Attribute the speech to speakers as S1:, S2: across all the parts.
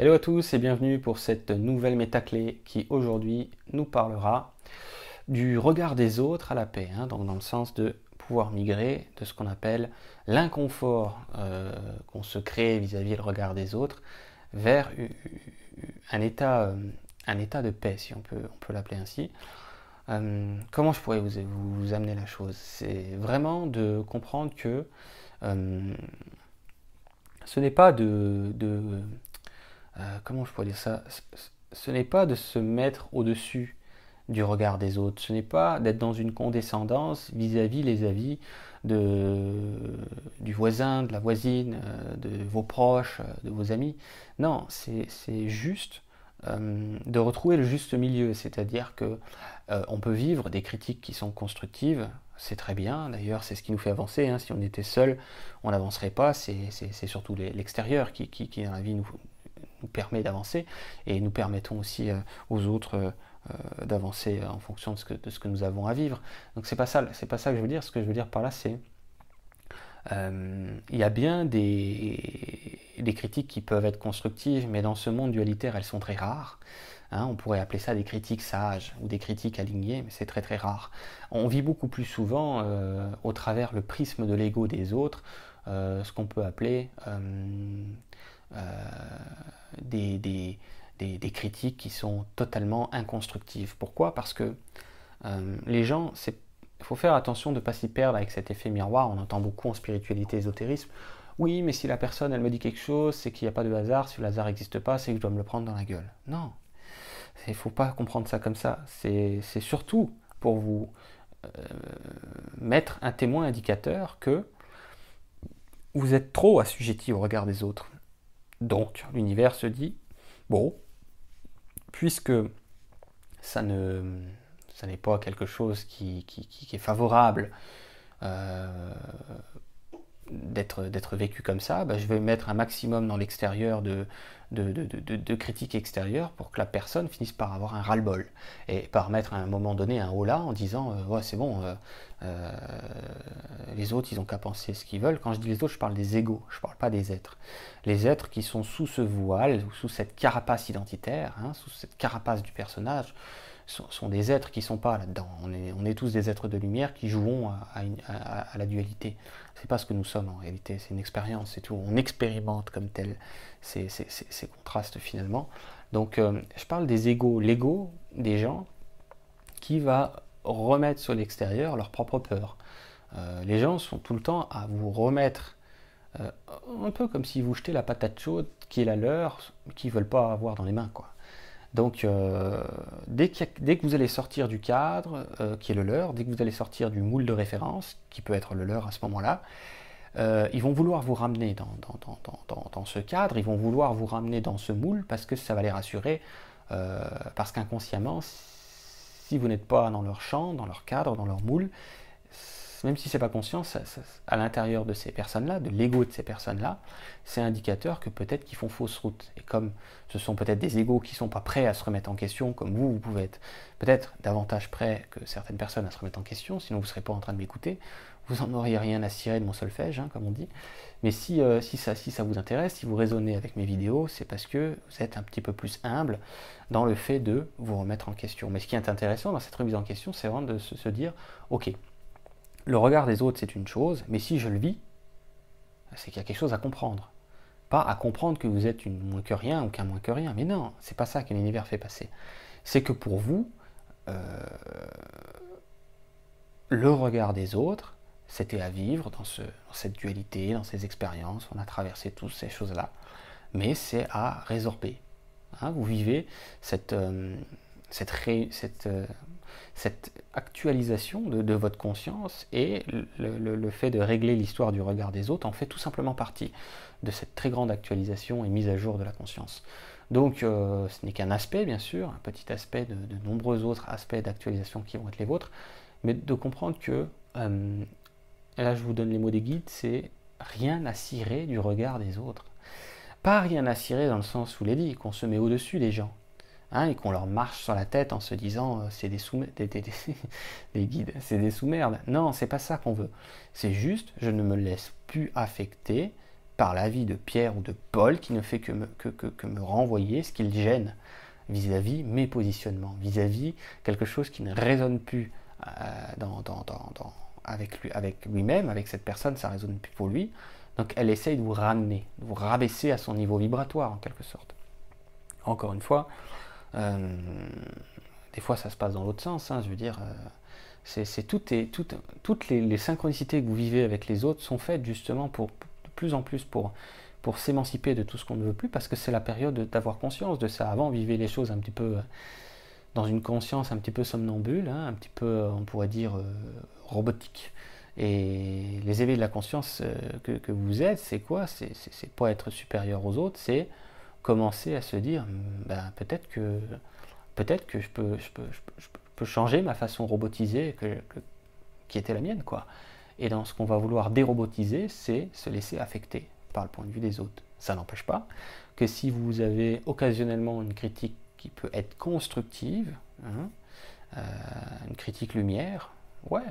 S1: Hello à tous et bienvenue pour cette nouvelle métaclé qui aujourd'hui nous parlera du regard des autres à la paix, hein, donc dans le sens de pouvoir migrer de ce qu'on appelle l'inconfort euh, qu'on se crée vis-à-vis le regard des autres vers un état, euh, un état de paix, si on peut, on peut l'appeler ainsi. Euh, comment je pourrais vous, vous, amener la chose? C'est vraiment de comprendre que ce n'est pas de, euh, comment je pourrais dire ça? Ce n'est pas de se mettre au-dessus du regard des autres. Ce n'est pas d'être dans une condescendance vis-à-vis les avis du voisin, de la voisine, euh, de vos proches, euh, de vos amis. Non, c'est juste de retrouver le juste milieu, c'est-à-dire que on peut vivre des critiques qui sont constructives, c'est très bien. D'ailleurs, c'est ce qui nous fait avancer. Hein. Si on était seul, on n'avancerait pas. C'est surtout l'extérieur qui, qui, qui, dans la vie, nous, nous permet d'avancer et nous permettons aussi euh, aux autres euh, euh, d'avancer en fonction de ce, que, nous avons à vivre. Donc c'est pas ça, c'est pas ça que je veux dire. Ce que je veux dire par là, c'est il y a bien des, des, critiques qui peuvent être constructives, mais dans ce monde dualitaire, elles sont très rares. Hein. on pourrait appeler ça des critiques sages ou des critiques alignées, mais c'est très très rare. On vit beaucoup plus souvent au travers le prisme de l'ego des autres, ce qu'on peut appeler des, des, critiques qui sont totalement inconstructives. Pourquoi? Parce que euh, les gens, il faut faire attention de ne pas s'y perdre avec cet effet miroir. On entend beaucoup en spiritualité, ésotérisme. Oui, mais si la personne, elle me dit quelque chose, c'est qu'il n'y a pas de hasard. Si le hasard n'existe pas, c'est que je dois me le prendre dans la gueule. Non, il ne faut pas comprendre ça comme ça. C'est surtout pour vous euh, mettre un témoin indicateur que vous êtes trop assujetti au regard des autres. Donc l'univers se dit, bon, puisque ça ne ça n'est pas quelque chose qui, qui, est favorable euh, d'être vécu comme ça, bah, je vais mettre un maximum dans l'extérieur de, critiques extérieures pour que la personne finisse par avoir un ras-le-bol et par mettre à un moment donné un haut là en disant euh, c'est bon euh, euh, les autres ils ont qu'à penser ce qu'ils veulent. Quand je dis les autres je parle des égaux je parle pas des êtres. Les êtres qui sont sous ce voile sous cette carapace identitaire hein, sous cette carapace du personnage sont, des êtres qui ne sont pas là-dedans. On est, tous des êtres de lumière qui jouons à, la dualité. C'est pas ce que nous sommes en réalité, c'est une expérience, tout. On expérimente comme tel ces, contrastes finalement. Donc euh, je parle des égaux, l'ego des gens qui va remettre sur l'extérieur leur propre peur. Euh, les gens sont tout le temps à vous remettre euh, un peu comme si vous jetez la patate chaude qui est la leur, qu'ils ne veulent pas avoir dans les mains. quoi. Donc, euh, dès, que vous allez sortir du cadre, euh, qui est le leur, dès que vous allez sortir du moule de référence, qui peut être le leur à ce moment-là, euh, ils vont vouloir vous ramener dans, dans, ce cadre, ils vont vouloir vous ramener dans ce moule parce que ça va les rassurer, parce qu'inconsciemment, si vous n'êtes pas dans leur champ, dans leur cadre, dans leur moule, même si ce n'est pas conscient, à l'intérieur de ces personnes-là, de l'ego de ces personnes-là, c'est indicateur que peut-être qu'ils font fausse route. Et comme ce sont peut-être des égos qui sont pas prêts à se remettre en question, comme vous, vous pouvez être peut-être davantage prêt que certaines personnes à se remettre en question, sinon vous ne serez pas en train de m'écouter, vous n'en auriez rien à cirer de mon solfège, hein, comme on dit. Mais si, euh, si, ça, si ça vous intéresse, si vous raisonnez avec mes vidéos, c'est parce que vous êtes un petit peu plus humble dans le fait de vous remettre en question. Mais ce qui est intéressant dans cette remise en question, c'est vraiment de se dire, ok, le regard des autres, c'est une chose, mais si je le vis, c'est qu'il y a quelque chose à comprendre. Pas à comprendre que vous êtes une moins que rien ou qu'un moins que rien. Mais non, c'est pas ça que l'univers fait passer. C'est que pour vous, euh, le regard des autres, c'était à vivre dans, cette dualité, dans ces expériences. On a traversé toutes ces choses-là. Mais c'est à résorber. Hein, vous vivez cette, euh, cette, cette euh, cette actualisation de, votre conscience et le, fait de régler l'histoire du regard des autres en fait tout simplement partie de cette très grande actualisation et mise à jour de la conscience. Donc euh, ce n'est qu'un aspect bien sûr, un petit aspect de, nombreux autres aspects d'actualisation qui vont être les vôtres, mais de comprendre que, euh, là je vous donne les mots des guides, c'est rien à cirer du regard des autres. Pas rien à cirer dans le sens où les dit, qu'on se met au-dessus des gens. Hein, et qu'on leur marche sur la tête en se disant euh, c'est des, des, des, guides, c'est des sous-merdes. Non, c'est pas ça qu'on veut. C'est juste, je ne me laisse plus affecter par la vie de Pierre ou de Paul qui ne fait que me, que, me renvoyer ce qu'il gêne vis-à-vis mes positionnements, vis-à-vis quelque chose qui ne résonne plus euh, avec, lui, avec lui-même, avec cette personne, ça résonne plus pour lui. Donc elle essaye de vous ramener, de vous rabaisser à son niveau vibratoire en quelque sorte. Encore une fois, euh, des fois ça se passe dans l'autre sens, hein, je veux dire, euh, c'est tout toutes les, synchronicités que vous vivez avec les autres sont faites justement pour de plus en plus pour, s'émanciper de tout ce qu'on ne veut plus, parce que c'est la période d'avoir conscience de ça. Avant, on vivait les choses un petit peu euh, dans une conscience un petit peu somnambule, hein, un petit peu, on pourrait dire, robotique. Et les éveils de la conscience que vous êtes, c'est quoi? C'est pas être supérieur aux autres, c'est commencer à se dire, ben, peut-être que, peut-être que je peux, je, peux, je, peux, changer ma façon robotisée qui était la mienne. quoi. Et dans ce qu'on va vouloir dérobotiser, c'est se laisser affecter par le point de vue des autres. Ça n'empêche pas que si vous avez occasionnellement une critique qui peut être constructive, hein, euh, une critique lumière, ouais,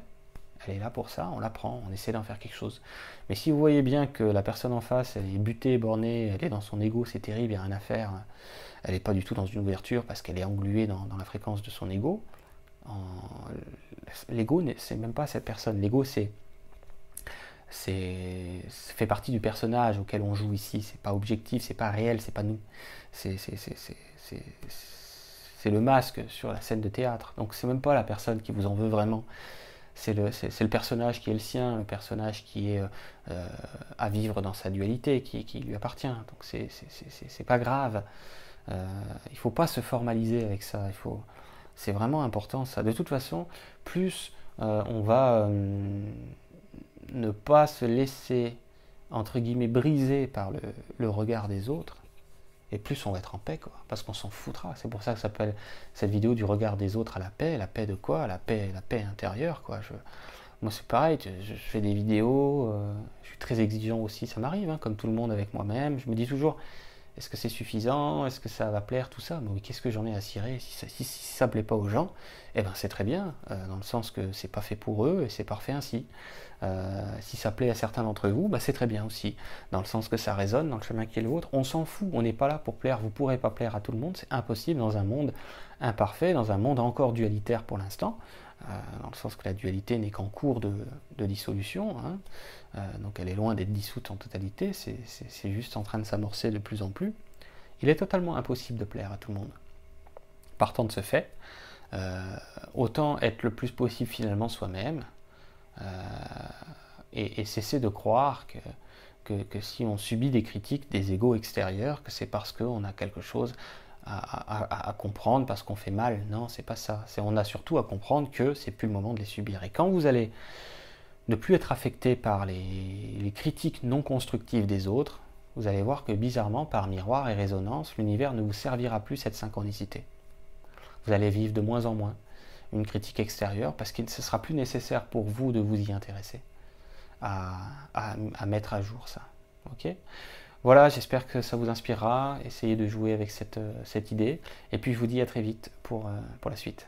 S1: elle est là pour ça, on la prend, on essaie d'en faire quelque chose. Mais si vous voyez bien que la personne en face, elle est butée, bornée, elle est dans son ego, c'est terrible, il n'y a rien à faire, elle n'est pas du tout dans une ouverture parce qu'elle est engluée dans, la fréquence de son ego. L'ego, c'est même pas cette personne. L'ego, c'est c'est fait partie du personnage auquel on joue ici. C'est pas objectif, c'est pas réel, c'est pas nous. C'est le masque sur la scène de théâtre. Donc c'est même pas la personne qui vous en veut vraiment c'est le, personnage qui est le sien, le personnage qui est euh, à vivre dans sa dualité, qui, lui appartient. Donc c'est pas grave. Euh, il faut pas se formaliser avec ça. Il faut, c'est vraiment important ça. De toute façon, plus euh, on va ne pas se laisser entre guillemets briser par le regard des autres, et plus on va être en paix, quoi, parce qu'on s'en foutra. C'est pour ça que s'appelle cette vidéo du regard des autres à la paix. La paix de quoi? La paix, la paix intérieure, quoi. Moi, c'est pareil, je, fais des vidéos, euh, je suis très exigeant aussi, ça m'arrive, hein, comme tout le monde avec moi-même. Je me dis toujours, est-ce que c'est suffisant? Est-ce que ça va plaire? Tout ça. Mais qu'est-ce que j'en ai à cirer? Si ça, ne plaît pas aux gens, eh ben c'est très bien, euh, dans le sens que c'est pas fait pour eux et c'est parfait ainsi. Euh, si ça plaît à certains d'entre vous, bah, c'est très bien aussi, dans le sens que ça résonne dans le chemin qui est le vôtre. On s'en fout, on n'est pas là pour plaire, vous pourrez pas plaire à tout le monde, c'est impossible dans un monde imparfait, dans un monde encore dualitaire pour l'instant, dans le sens que la dualité n'est qu'en cours de, dissolution, hein. euh, donc elle est loin d'être dissoute en totalité, c'est juste en train de s'amorcer de plus en plus. Il est totalement impossible de plaire à tout le monde. Partant de ce fait, autant être le plus possible finalement soi-même, euh, et, cesser de croire que, que, si on subit des critiques des égaux extérieurs, que c'est parce qu'on a quelque chose à, comprendre, parce qu'on fait mal. Non, c'est pas ça. On a surtout à comprendre que c'est plus le moment de les subir. Et quand vous allez ne plus être affecté par les, critiques non constructives des autres, vous allez voir que bizarrement, par miroir et résonance, l'univers ne vous servira plus cette synchronicité. Vous allez vivre de moins en moins une critique extérieure parce qu'il ne sera plus nécessaire pour vous de vous y intéresser, à, mettre à jour ça. Ok? Voilà, j'espère que ça vous inspirera. Essayez de jouer avec cette, cette idée. Et puis je vous dis à très vite pour, euh, pour la suite.